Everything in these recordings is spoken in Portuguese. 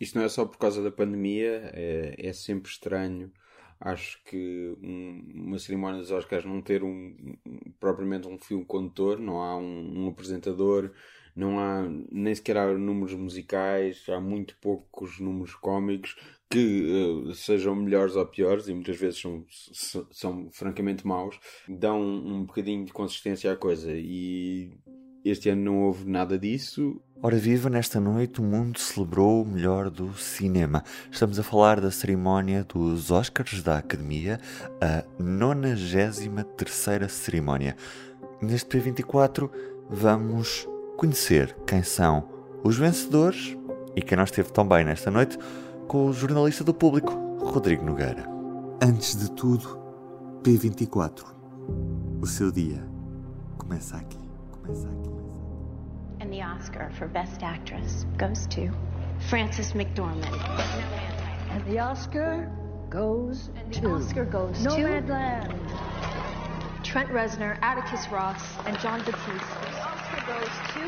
Isto não é só por causa da pandemia, é, é sempre estranho. Acho que um, uma cerimónia dos Oscars não ter um, propriamente um fio condutor, não há um, um apresentador, não há nem sequer há números musicais, há muito poucos números cómicos que uh, sejam melhores ou piores, e muitas vezes são, são, são francamente maus, dão um, um bocadinho de consistência à coisa. E este ano não houve nada disso. Ora viva, nesta noite o mundo celebrou o melhor do cinema. Estamos a falar da cerimónia dos Oscars da Academia, a 93 cerimónia. Neste P24 vamos conhecer quem são os vencedores e quem não esteve tão bem nesta noite com o jornalista do público, Rodrigo Nogueira. Antes de tudo, P24. O seu dia começa aqui. Começa aqui. And the Oscar for Best Actress goes to Frances McDormand. And the Oscar goes And the to Oscar goes to Nomadland. Trent Reznor, Atticus Ross, and John Batiste. The Oscar goes to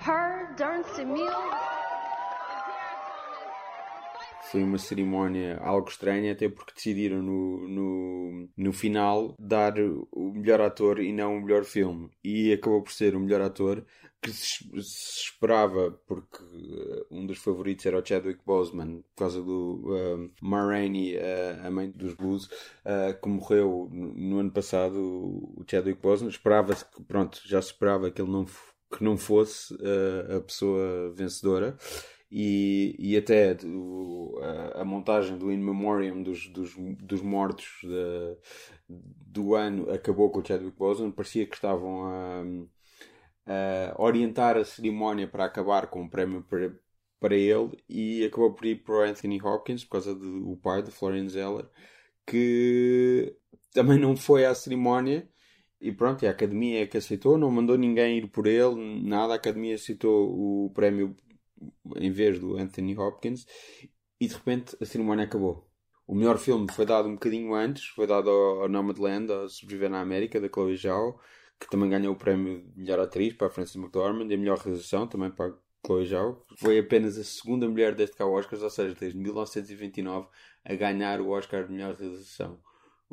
her, Darren Emile. Foi uma cerimónia algo estranha, até porque decidiram no, no, no final dar o melhor ator e não o melhor filme. E acabou por ser o melhor ator que se, se esperava, porque uh, um dos favoritos era o Chadwick Boseman, por causa do uh, Ma Rainey, uh, a mãe dos blues, uh, que morreu no, no ano passado, o Chadwick Boseman. Esperava-se que, pronto, já se esperava que ele não, que não fosse uh, a pessoa vencedora e, e até o- a, a montagem do In Memoriam dos, dos, dos mortos da- do ano acabou com o Chadwick Boseman. Parecia que estavam a, a orientar a cerimónia para acabar com um prémio para, para ele e acabou por ir para o Anthony Hopkins por causa do pai, do Florian Zeller, que também não foi à cerimónia. E pronto, a academia é que aceitou, não mandou ninguém ir por ele, nada. A academia aceitou o prémio em vez do Anthony Hopkins e de repente a cerimónia acabou. O melhor filme foi dado um bocadinho antes, foi dado ao, ao Nomadland, a Sobreviver na América, da Chloe Zhao, que também ganhou o prémio de melhor atriz para a Frances McDormand e a melhor realização também para a Chloe Zhao. Foi apenas a segunda mulher desde cá ao Oscars, ou seja, desde 1929 a ganhar o Oscar de melhor realização.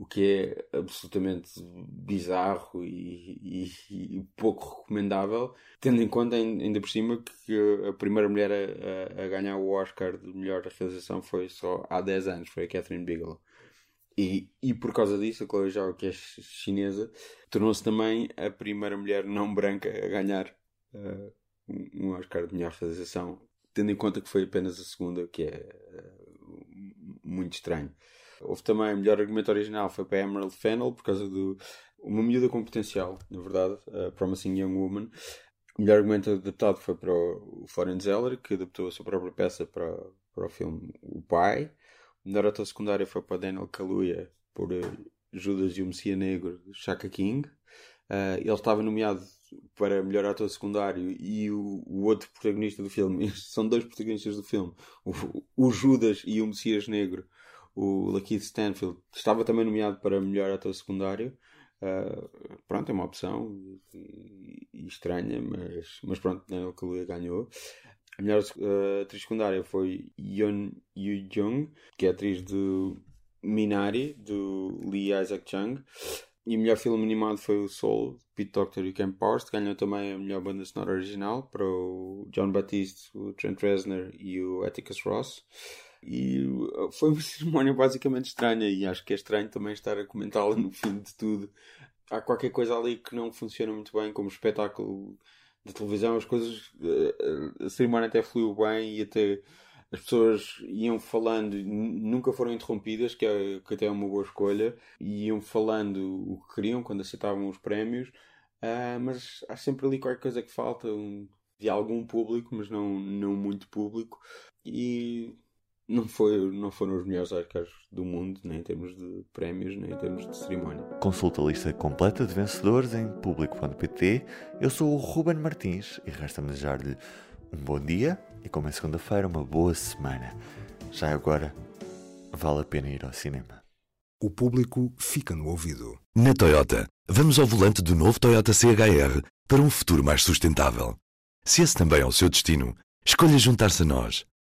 O que é absolutamente bizarro e, e- e pouco recomendável, tendo em conta, ain- ainda por cima, que a primeira mulher a, a- ganhar o Oscar de melhor realização foi só há 10 anos, foi a Catherine Bigelow. E, e por causa disso, a Chloe Zhao, que é chi- chinesa, tornou-se também a primeira mulher não branca a ganhar eh, um Oscar de melhor realização, tendo em conta que foi apenas a segunda, que é eh, muito estranho. Houve também melhor argumento original, foi para Emerald Fennell, por causa do. Uma miúda com potencial, na verdade, a Promising Young Woman. O melhor argumento adaptado foi para o Florian Zeller, que adaptou a sua própria peça para, para o filme O Pai. O melhor ator secundário foi para Daniel Kaluuya, por eh, Judas e o Messias Negro, Shaka King. Eh, ele estava nomeado para melhor ator secundário e o, o outro protagonista do filme, são dois protagonistas do filme, o, o Judas e o Messias Negro, o Lakeith Stanfield, estava também nomeado para melhor ator secundário. Uh, pronto, é uma opção e, e estranha, mas, mas pronto, Daniel Kaluuya ganhou. A melhor uh, atriz secundária foi Yeon Yu Jung, que é atriz do Minari, do Lee Isaac Chung. E o melhor filme animado foi o Soul, Pete Doctor e Ken Forst. Ganhou também a melhor banda sonora original para o John Batiste, o Trent Reznor e o Atticus Ross. E uh, foi uma cerimónia basicamente estranha e acho que é estranho também estar a comentá-la no fim de tudo. Há qualquer coisa ali que não funciona muito bem como espetáculo de televisão. As coisas... uh, A cerimónia até fluiu bem e até as pessoas iam falando, nunca foram interrompidas, que, é, que até é uma boa escolha, e iam falando o que queriam quando aceitavam os prémios, ah, mas há sempre ali qualquer coisa que falta, um de algum público, mas não, não muito público. E não, foi, não foram os melhores Oscars do mundo, nem em termos de prémios, nem em termos de cerimónia. Consulta a lista completa de vencedores em público.pt. Eu sou o Ruben Martins e resta-me desejar-lhe um bom dia e, como é segunda-feira, uma boa semana. Já agora, vale a pena ir ao cinema. O público fica no ouvido. Na Toyota, vamos ao volante do novo Toyota CHR para um futuro mais sustentável. Se esse também é o seu destino, escolha juntar-se a nós.